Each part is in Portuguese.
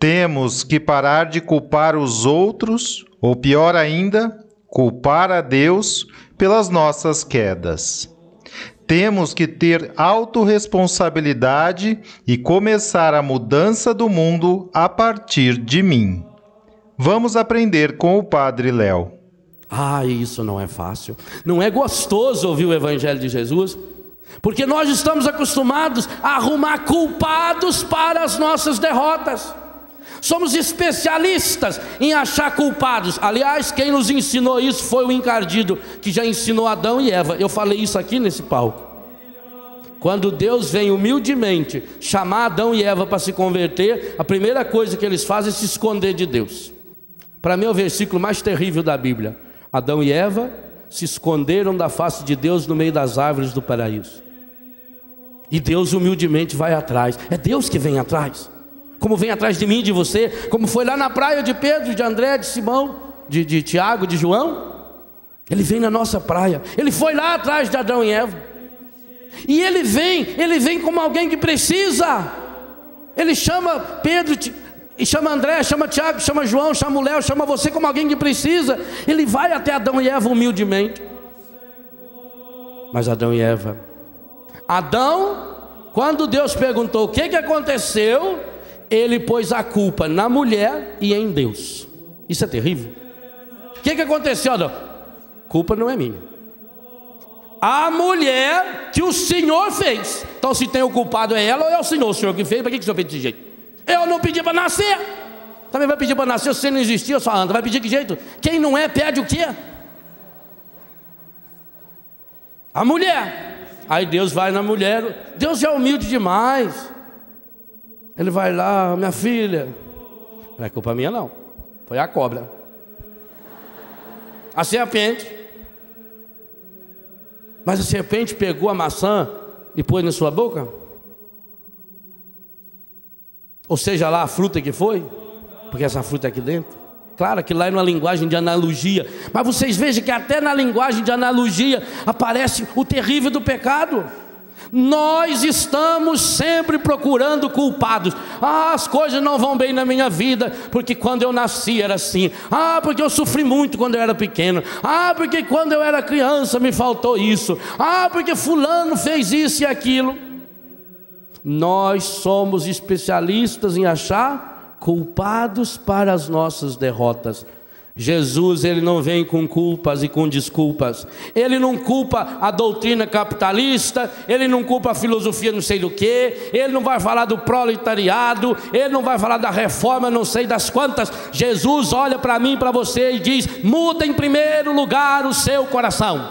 Temos que parar de culpar os outros ou pior ainda, culpar a Deus pelas nossas quedas. Temos que ter autorresponsabilidade e começar a mudança do mundo a partir de mim. Vamos aprender com o Padre Léo. Ah, isso não é fácil. Não é gostoso ouvir o Evangelho de Jesus, porque nós estamos acostumados a arrumar culpados para as nossas derrotas. Somos especialistas em achar culpados. Aliás, quem nos ensinou isso foi o encardido, que já ensinou Adão e Eva. Eu falei isso aqui nesse palco. Quando Deus vem humildemente chamar Adão e Eva para se converter, a primeira coisa que eles fazem é se esconder de Deus. Para mim é o versículo mais terrível da Bíblia. Adão e Eva se esconderam da face de Deus no meio das árvores do paraíso. E Deus humildemente vai atrás. É Deus que vem atrás como vem atrás de mim, de você, como foi lá na praia de Pedro, de André, de Simão, de, de Tiago, de João. Ele vem na nossa praia, ele foi lá atrás de Adão e Eva. E ele vem, ele vem como alguém que precisa. Ele chama Pedro, e chama André, chama Tiago, chama João, chama o Léo, chama você como alguém que precisa. Ele vai até Adão e Eva humildemente. Mas Adão e Eva, Adão, quando Deus perguntou o que, que aconteceu, ele pôs a culpa na mulher e em Deus. Isso é terrível. O que, que aconteceu, Adão? Culpa não é minha. A mulher que o Senhor fez. Então, se tem o culpado é ela ou é o Senhor? O Senhor que fez, para que, que o Senhor fez desse jeito? Eu não pedi para nascer. Também vai pedir para nascer, se você não existia, só anda. Vai pedir que jeito? Quem não é, pede o quê? A mulher. Aí Deus vai na mulher. Deus é humilde demais. Ele vai lá, minha filha. Não é culpa minha, não. Foi a cobra. A serpente. Mas a serpente pegou a maçã e pôs na sua boca? Ou seja lá a fruta que foi? Porque essa fruta é aqui dentro. Claro que lá é uma linguagem de analogia. Mas vocês vejam que até na linguagem de analogia aparece o terrível do pecado. Nós estamos sempre procurando culpados. Ah, as coisas não vão bem na minha vida, porque quando eu nasci era assim. Ah, porque eu sofri muito quando eu era pequeno. Ah, porque quando eu era criança me faltou isso. Ah, porque Fulano fez isso e aquilo. Nós somos especialistas em achar culpados para as nossas derrotas. Jesus ele não vem com culpas e com desculpas. Ele não culpa a doutrina capitalista, ele não culpa a filosofia não sei do que, ele não vai falar do proletariado, ele não vai falar da reforma não sei das quantas. Jesus olha para mim, para você e diz: "Muda em primeiro lugar o seu coração".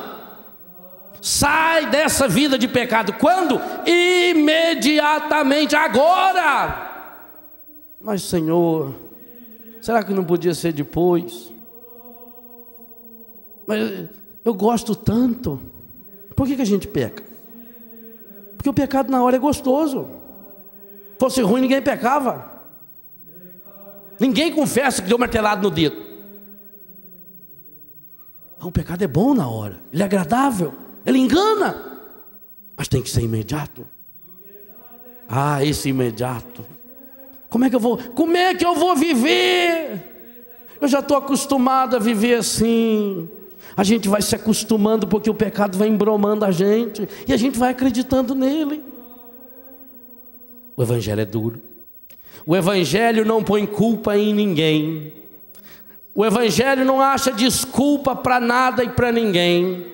Sai dessa vida de pecado quando? Imediatamente agora. Mas Senhor, será que não podia ser depois? Mas eu gosto tanto. Por que, que a gente peca? Porque o pecado na hora é gostoso. Fosse ruim, ninguém pecava. Ninguém confessa que deu martelado no dedo. O pecado é bom na hora, ele é agradável, ele engana, mas tem que ser imediato. Ah, esse imediato. Como é que eu vou? Como é que eu vou viver? Eu já estou acostumado a viver assim. A gente vai se acostumando porque o pecado vai embromando a gente e a gente vai acreditando nele. O Evangelho é duro. O Evangelho não põe culpa em ninguém. O Evangelho não acha desculpa para nada e para ninguém.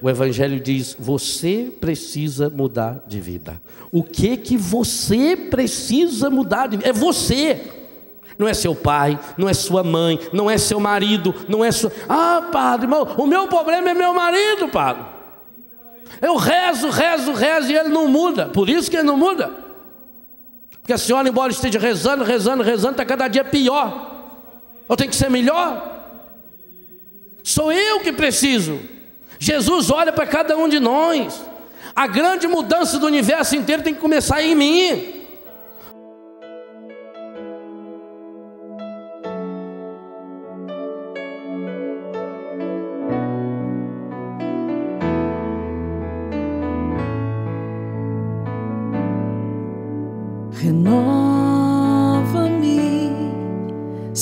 O Evangelho diz: você precisa mudar de vida. O que que você precisa mudar de vida? É você. Não é seu pai, não é sua mãe, não é seu marido, não é sua. Ah, padre, o meu problema é meu marido, padre. Eu rezo, rezo, rezo e ele não muda. Por isso que ele não muda. Porque a senhora, embora esteja rezando, rezando, rezando, está cada dia pior. Eu tenho que ser melhor. Sou eu que preciso. Jesus olha para cada um de nós. A grande mudança do universo inteiro tem que começar em mim.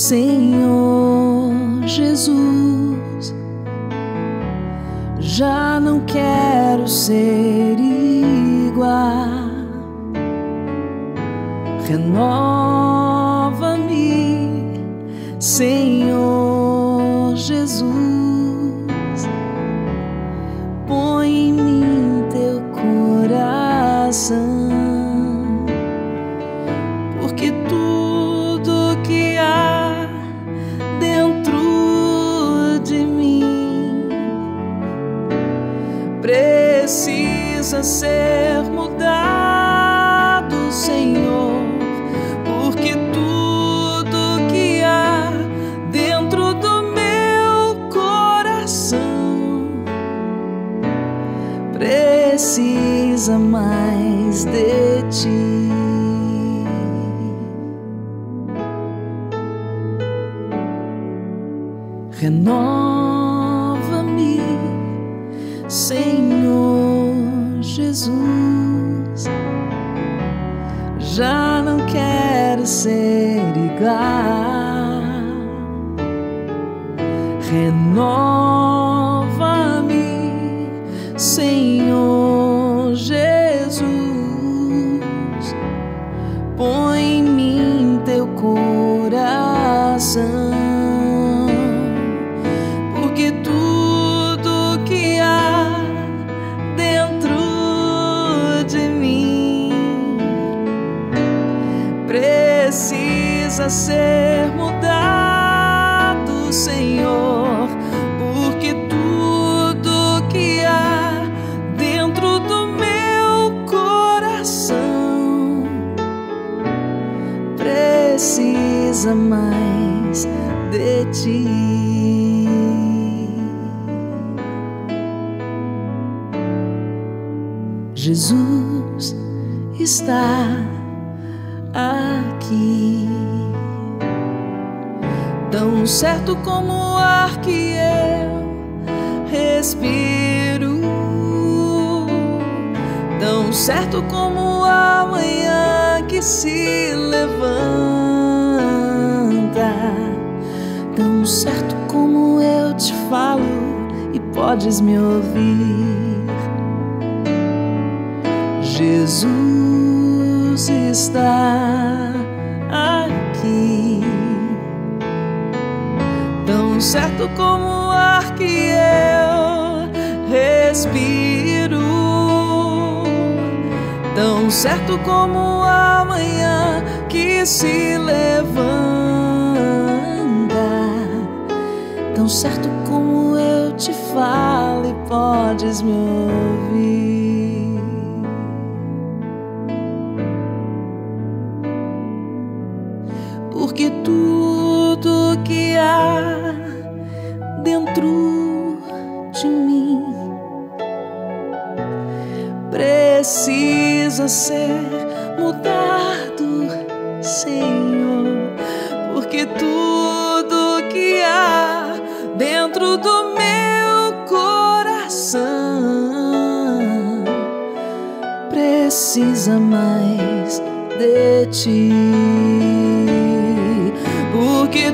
Senhor Jesus. Já não quero ser igual. Renova-me, precisa como o ar que eu respiro, tão certo como a manhã que se levanta, tão certo como eu te falo e podes me ouvir. Jesus está certo como o ar que eu respiro, tão certo como a manhã que se levanta, tão certo como eu te falo e podes me ouvir. Dentro de mim. Precisa ser mudado, Senhor, porque tudo que há dentro do meu coração precisa mais de ti. Porque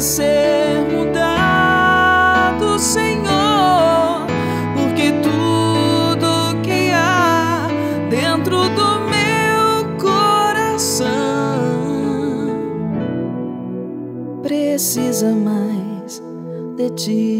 ser mudado, Senhor, porque tudo que há dentro do meu coração precisa mais de ti.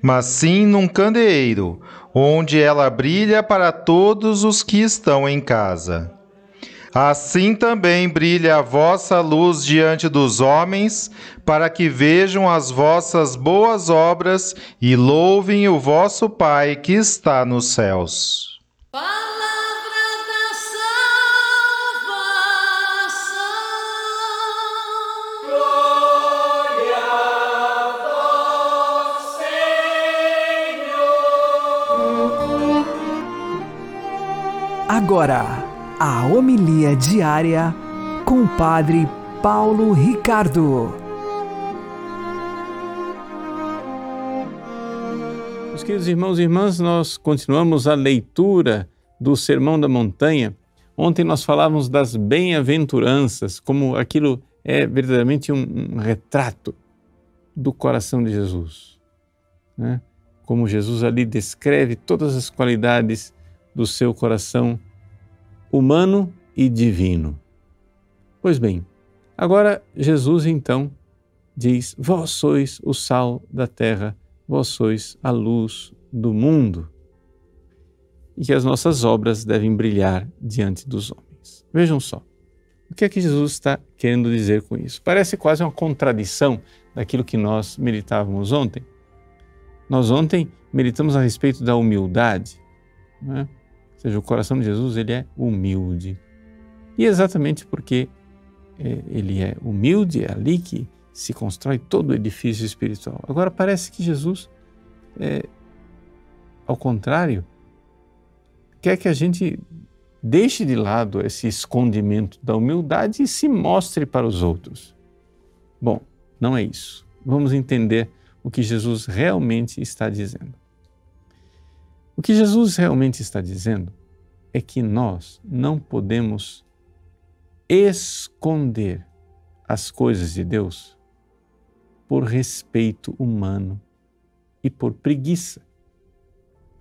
mas sim num candeeiro, onde ela brilha para todos os que estão em casa. Assim também brilha a vossa luz diante dos homens, para que vejam as vossas boas obras e louvem o vosso Pai que está nos céus. Agora, a homilia diária com o Padre Paulo Ricardo. Meus queridos irmãos e irmãs, nós continuamos a leitura do Sermão da Montanha. Ontem nós falávamos das bem-aventuranças, como aquilo é verdadeiramente um, um retrato do coração de Jesus. Né? Como Jesus ali descreve todas as qualidades do seu coração humano e divino. Pois bem, agora Jesus então diz: Vós sois o sal da terra, vós sois a luz do mundo. E que as nossas obras devem brilhar diante dos homens. Vejam só. O que é que Jesus está querendo dizer com isso? Parece quase uma contradição daquilo que nós meditávamos ontem. Nós ontem meditamos a respeito da humildade. Né? Seja, o coração de Jesus ele é humilde. E exatamente porque é, ele é humilde, é ali que se constrói todo o edifício espiritual. Agora parece que Jesus, é, ao contrário, quer que a gente deixe de lado esse escondimento da humildade e se mostre para os outros. Bom, não é isso. Vamos entender o que Jesus realmente está dizendo. O que Jesus realmente está dizendo é que nós não podemos esconder as coisas de Deus por respeito humano e por preguiça.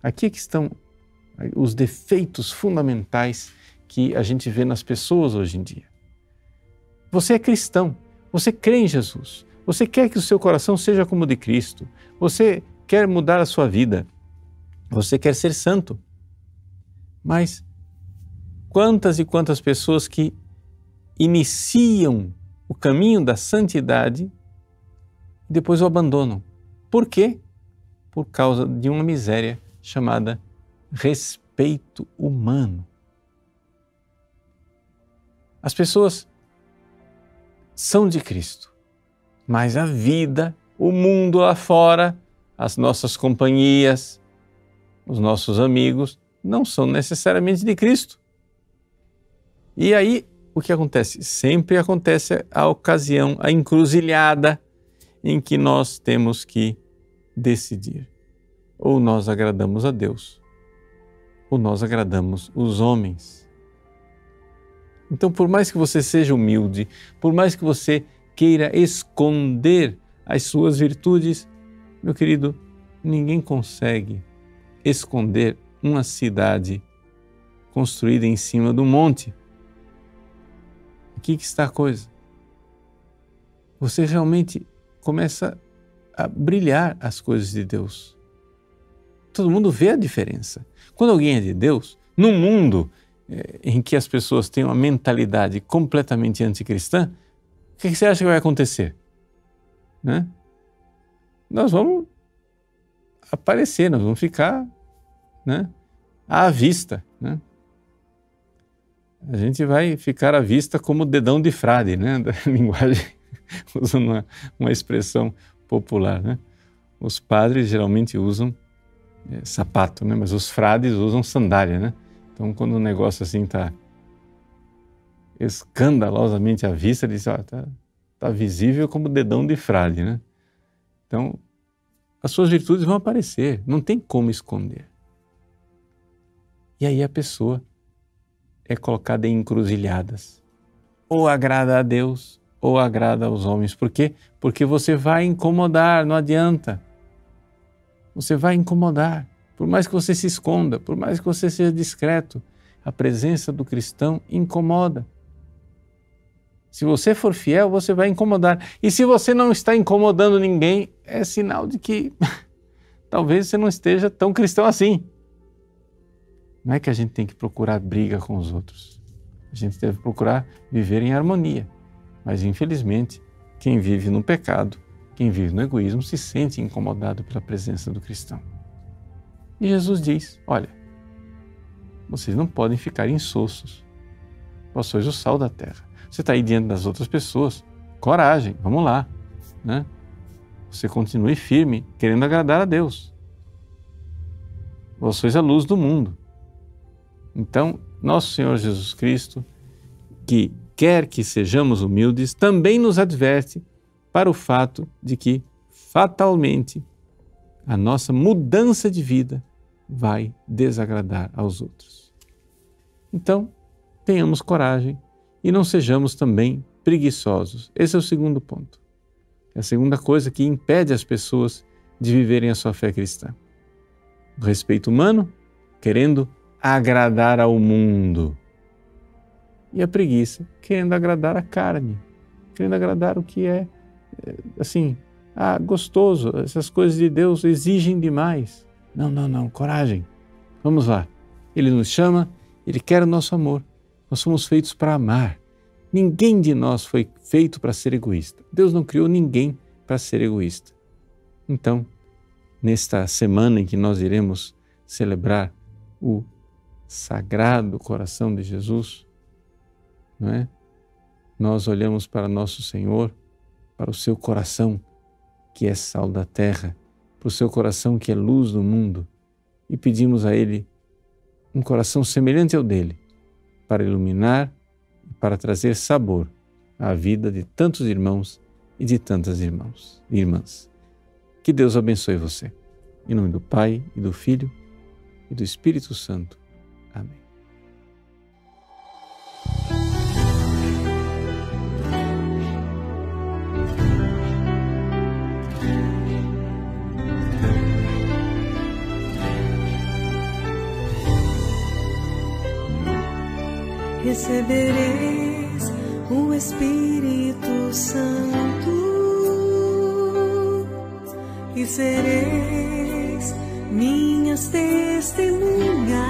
Aqui é que estão os defeitos fundamentais que a gente vê nas pessoas hoje em dia. Você é cristão, você crê em Jesus, você quer que o seu coração seja como o de Cristo, você quer mudar a sua vida, você quer ser santo. Mas quantas e quantas pessoas que iniciam o caminho da santidade e depois o abandonam. Por quê? Por causa de uma miséria chamada respeito humano. As pessoas são de Cristo, mas a vida, o mundo lá fora, as nossas companhias, os nossos amigos não são necessariamente de Cristo. E aí, o que acontece? Sempre acontece a ocasião, a encruzilhada em que nós temos que decidir. Ou nós agradamos a Deus, ou nós agradamos os homens. Então, por mais que você seja humilde, por mais que você queira esconder as suas virtudes, meu querido, ninguém consegue esconder uma cidade construída em cima do monte. Aqui que está a coisa. Você realmente começa a brilhar as coisas de Deus. Todo mundo vê a diferença. Quando alguém é de Deus, num mundo eh, em que as pessoas têm uma mentalidade completamente anticristã, o que você acha que vai acontecer? Né? Nós vamos aparecer, nós vamos ficar né, à vista. Né? A gente vai ficar à vista como dedão de frade, né? da linguagem, usando uma, uma expressão popular. Né? Os padres geralmente usam é, sapato, né? mas os frades usam sandália. Né? Então, quando o negócio assim está escandalosamente à vista, ele diz: está ah, tá visível como dedão de frade. Né? Então, as suas virtudes vão aparecer, não tem como esconder. E aí a pessoa é colocada em encruzilhadas. Ou agrada a Deus, ou agrada aos homens. Por quê? Porque você vai incomodar, não adianta. Você vai incomodar. Por mais que você se esconda, por mais que você seja discreto, a presença do cristão incomoda. Se você for fiel, você vai incomodar. E se você não está incomodando ninguém, é sinal de que talvez você não esteja tão cristão assim. Não é que a gente tem que procurar briga com os outros. A gente deve procurar viver em harmonia. Mas, infelizmente, quem vive no pecado, quem vive no egoísmo, se sente incomodado pela presença do cristão. E Jesus diz: Olha, vocês não podem ficar insossos. Vós sois o sal da terra. Você está aí diante das outras pessoas, coragem, vamos lá. Né? Você continue firme, querendo agradar a Deus. Vós sois a luz do mundo. Então, nosso Senhor Jesus Cristo, que quer que sejamos humildes, também nos adverte para o fato de que, fatalmente, a nossa mudança de vida vai desagradar aos outros. Então, tenhamos coragem e não sejamos também preguiçosos. Esse é o segundo ponto. É a segunda coisa que impede as pessoas de viverem a sua fé cristã. O respeito humano, querendo agradar ao mundo. E a preguiça, querendo agradar a carne, querendo agradar o que é, é, assim, ah, gostoso, essas coisas de Deus exigem demais. Não, não, não, coragem. Vamos lá. Ele nos chama, ele quer o nosso amor. Nós somos feitos para amar. Ninguém de nós foi feito para ser egoísta. Deus não criou ninguém para ser egoísta. Então, nesta semana em que nós iremos celebrar o Sagrado Coração de Jesus, não é? Nós olhamos para nosso Senhor, para o seu coração que é sal da terra, para o seu coração que é luz do mundo e pedimos a Ele um coração semelhante ao dele, para iluminar e para trazer sabor à vida de tantos irmãos e de tantas irmãos, irmãs. Que Deus abençoe você. Em nome do Pai e do Filho e do Espírito Santo. Amém. Recebereis o Espírito Santo e sereis minhas testemunhas.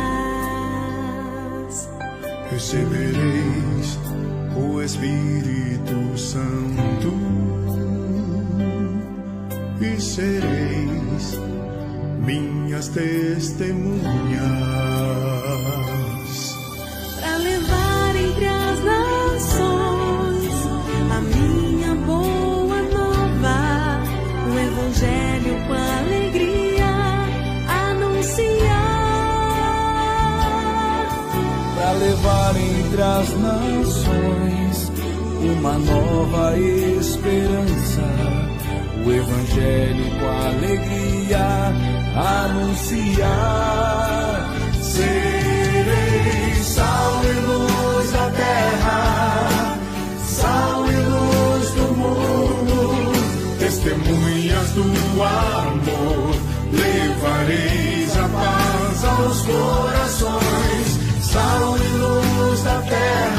Recebereis o Espírito Santo e sereis minhas testemunhas. das nações, uma nova esperança, o Evangelho com alegria anunciar. Serei sal e luz da terra, sal e luz do mundo, testemunhas do amor, levareis a paz aos corações, sal e luz terra,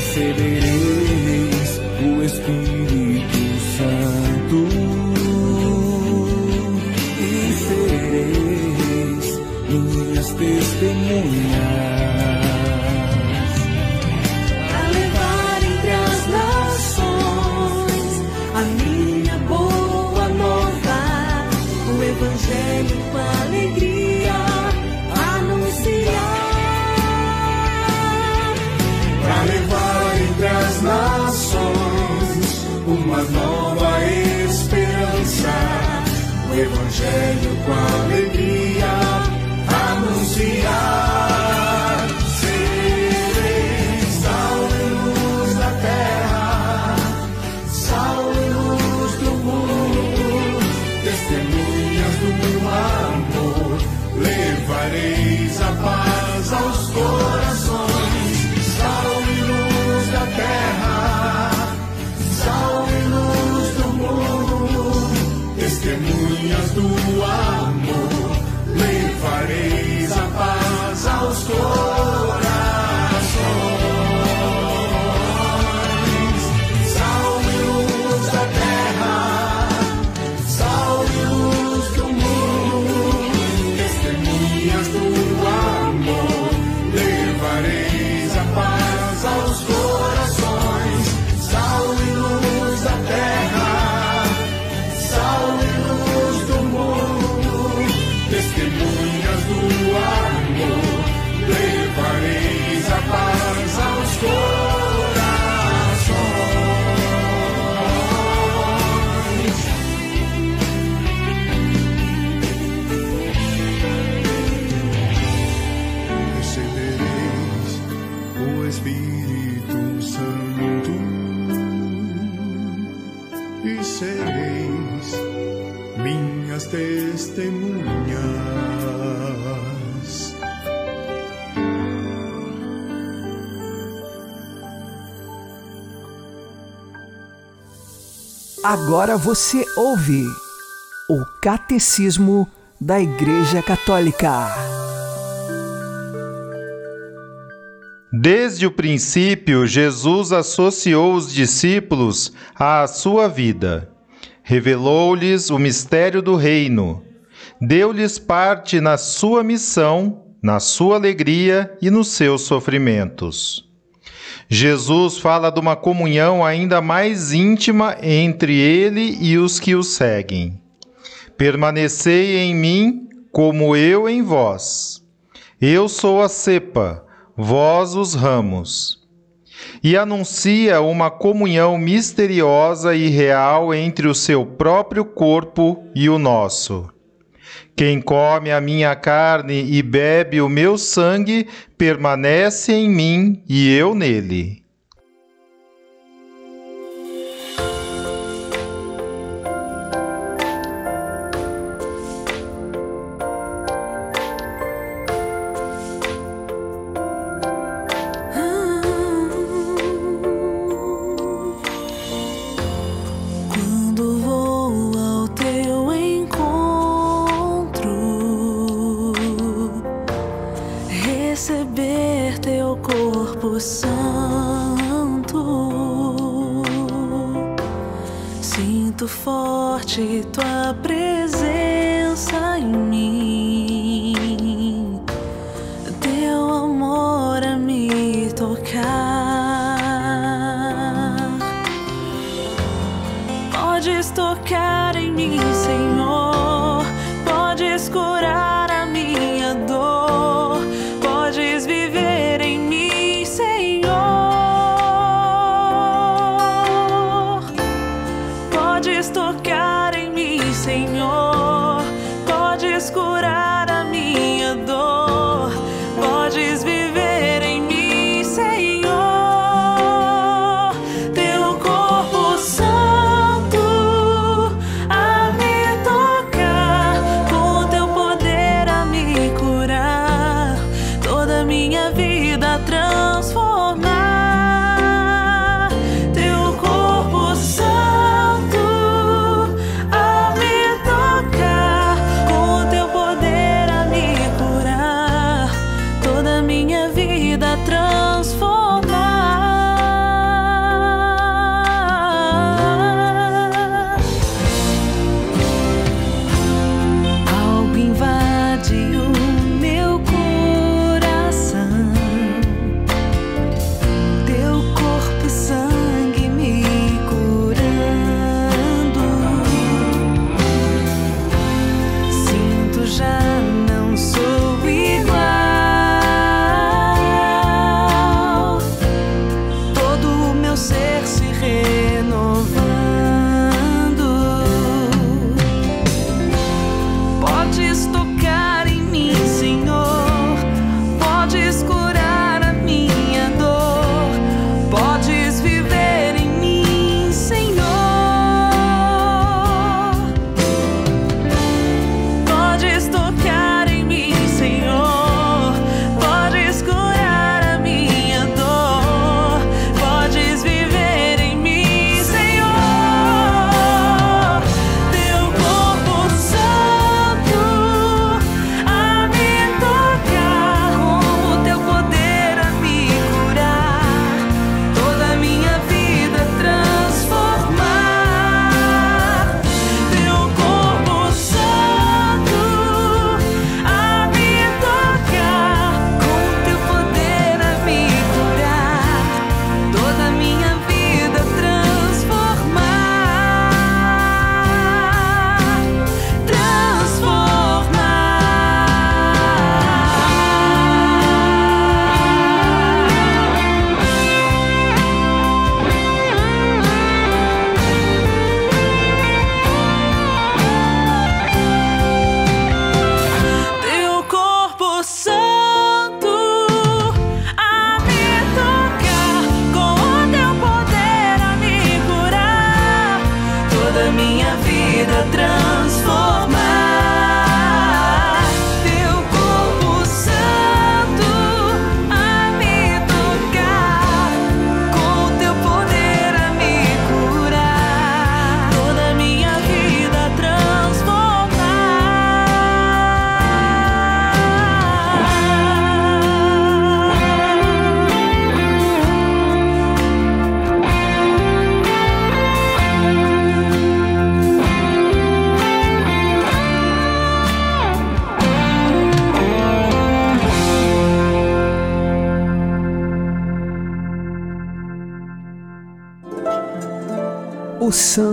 recebereis o Espírito Evangelho do Agora você ouve o Catecismo da Igreja Católica. Desde o princípio, Jesus associou os discípulos à sua vida. Revelou-lhes o mistério do reino. Deu-lhes parte na sua missão, na sua alegria e nos seus sofrimentos. Jesus fala de uma comunhão ainda mais íntima entre ele e os que o seguem. Permanecei em mim, como eu em vós. Eu sou a cepa, vós os ramos. E anuncia uma comunhão misteriosa e real entre o seu próprio corpo e o nosso. Quem come a minha carne e bebe o meu sangue permanece em mim e eu nele.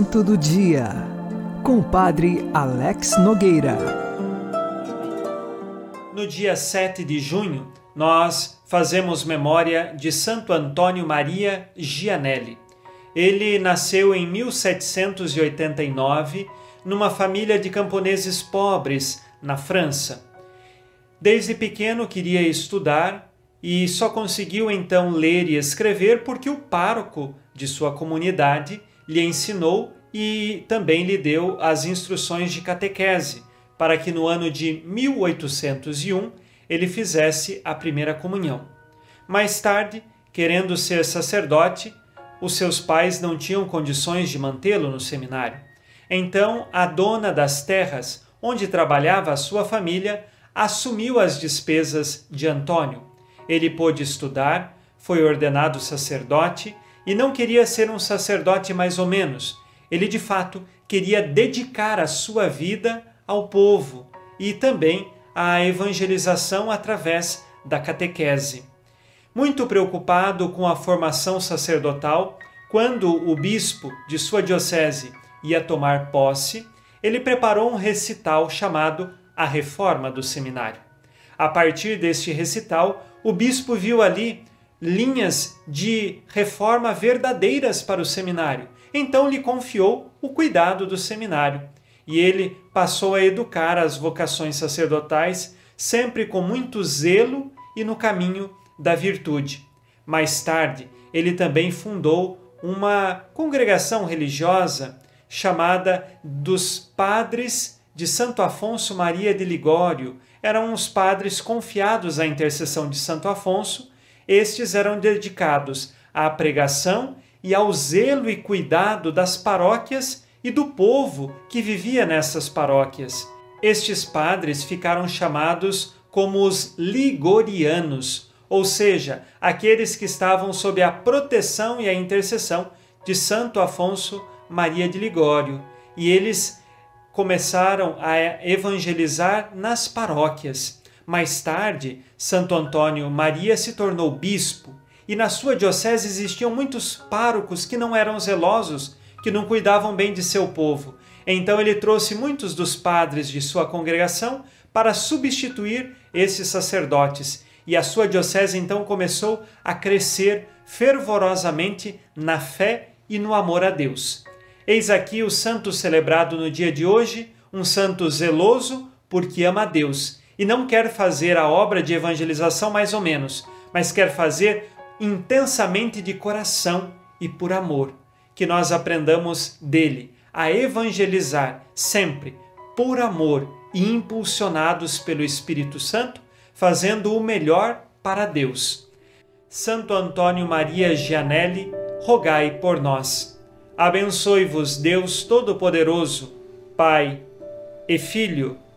Santo do Dia, com o Padre Alex Nogueira. No dia 7 de junho, nós fazemos memória de Santo Antônio Maria Gianelli. Ele nasceu em 1789 numa família de camponeses pobres na França. Desde pequeno queria estudar e só conseguiu então ler e escrever porque o pároco de sua comunidade lhe ensinou e também lhe deu as instruções de catequese, para que no ano de 1801 ele fizesse a primeira comunhão. Mais tarde, querendo ser sacerdote, os seus pais não tinham condições de mantê-lo no seminário. Então, a dona das terras onde trabalhava a sua família assumiu as despesas de Antônio. Ele pôde estudar, foi ordenado sacerdote e não queria ser um sacerdote mais ou menos. Ele de fato queria dedicar a sua vida ao povo e também à evangelização através da catequese. Muito preocupado com a formação sacerdotal, quando o bispo de sua diocese ia tomar posse, ele preparou um recital chamado A Reforma do Seminário. A partir deste recital, o bispo viu ali linhas de reforma verdadeiras para o seminário. Então lhe confiou o cuidado do seminário e ele passou a educar as vocações sacerdotais sempre com muito zelo e no caminho da virtude. Mais tarde, ele também fundou uma congregação religiosa chamada dos Padres de Santo Afonso Maria de Ligório. Eram os padres confiados à intercessão de Santo Afonso estes eram dedicados à pregação e ao zelo e cuidado das paróquias e do povo que vivia nessas paróquias. Estes padres ficaram chamados como os ligorianos, ou seja, aqueles que estavam sob a proteção e a intercessão de Santo Afonso Maria de Ligório. E eles começaram a evangelizar nas paróquias. Mais tarde, Santo Antônio Maria se tornou bispo e na sua diocese existiam muitos párocos que não eram zelosos, que não cuidavam bem de seu povo. Então ele trouxe muitos dos padres de sua congregação para substituir esses sacerdotes, e a sua diocese então começou a crescer fervorosamente na fé e no amor a Deus. Eis aqui o santo celebrado no dia de hoje, um santo zeloso porque ama a Deus e não quer fazer a obra de evangelização mais ou menos, mas quer fazer intensamente de coração e por amor. Que nós aprendamos dele a evangelizar sempre por amor e impulsionados pelo Espírito Santo, fazendo o melhor para Deus. Santo Antônio Maria Gianelli, rogai por nós. Abençoe-vos Deus Todo-Poderoso, Pai e Filho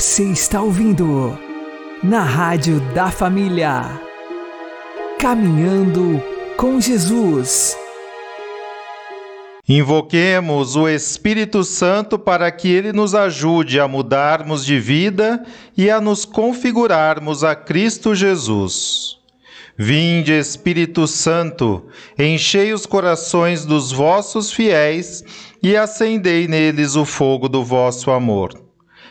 Você está ouvindo na Rádio da Família. Caminhando com Jesus. Invoquemos o Espírito Santo para que ele nos ajude a mudarmos de vida e a nos configurarmos a Cristo Jesus. Vinde, Espírito Santo, enchei os corações dos vossos fiéis e acendei neles o fogo do vosso amor.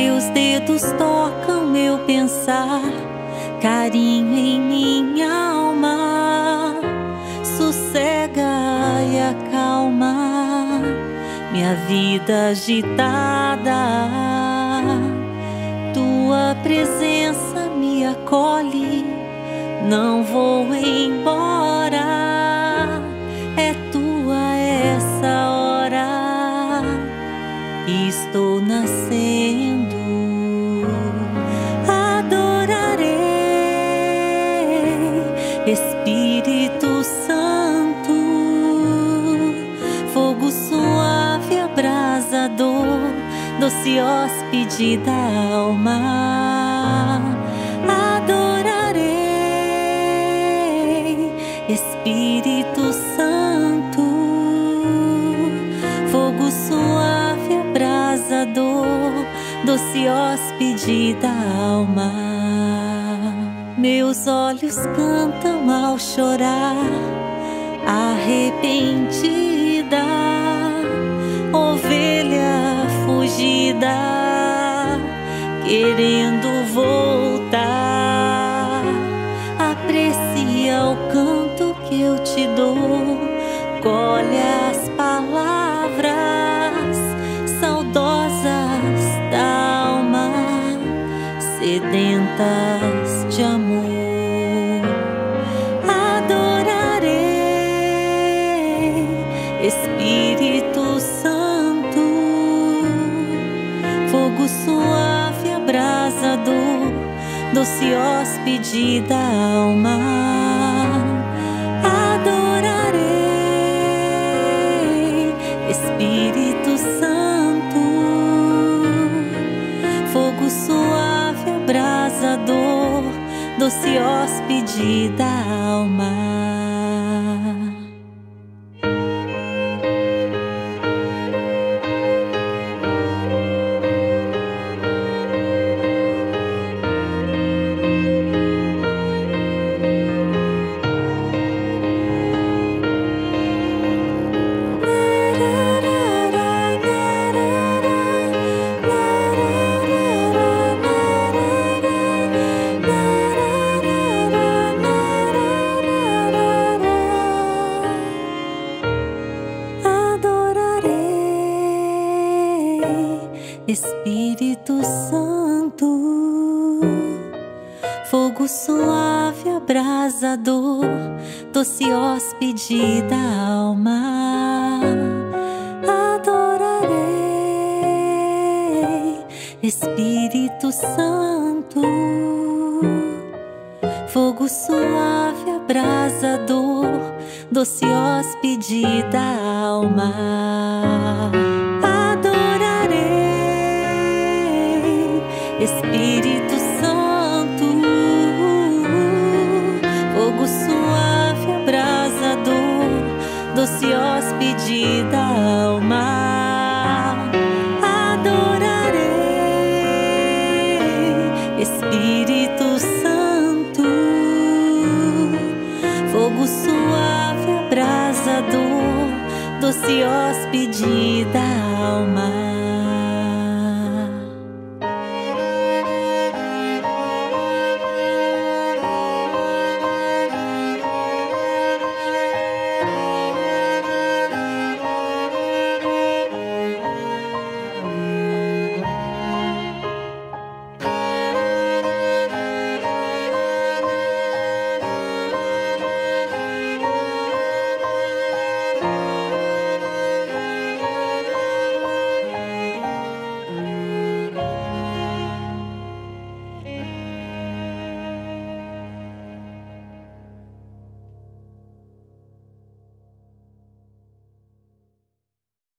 Teus dedos tocam meu pensar, carinho em minha alma, sossega e acalma minha vida agitada. Tua presença me acolhe, não vou embora. É tua essa hora, estou nascendo. Adorarei, Espírito Santo, fogo suave, abrasador, doce hóspede da alma. Adorarei, Espírito doce hóspede da alma. Meus olhos cantam ao chorar, arrependida, ovelha fugida, querendo voltar. Doce hóspede da alma. Adorarei, Espírito Santo, fogo suave, abrasador, doce hóspede da alma. Doce hóspede da alma. Adorarei, Espírito Santo, fogo suave, abrasador, doce hóspede da alma. doce hóspede da alma.